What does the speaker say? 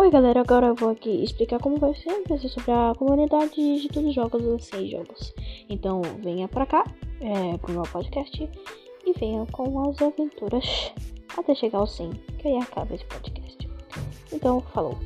Oi galera, agora eu vou aqui explicar como vai ser, vai ser sobre a comunidade de todos os jogos, ou seis jogos. Então venha pra cá, é, pro meu podcast, e venha com as aventuras até chegar ao 100, que aí acaba esse podcast. Então, falou!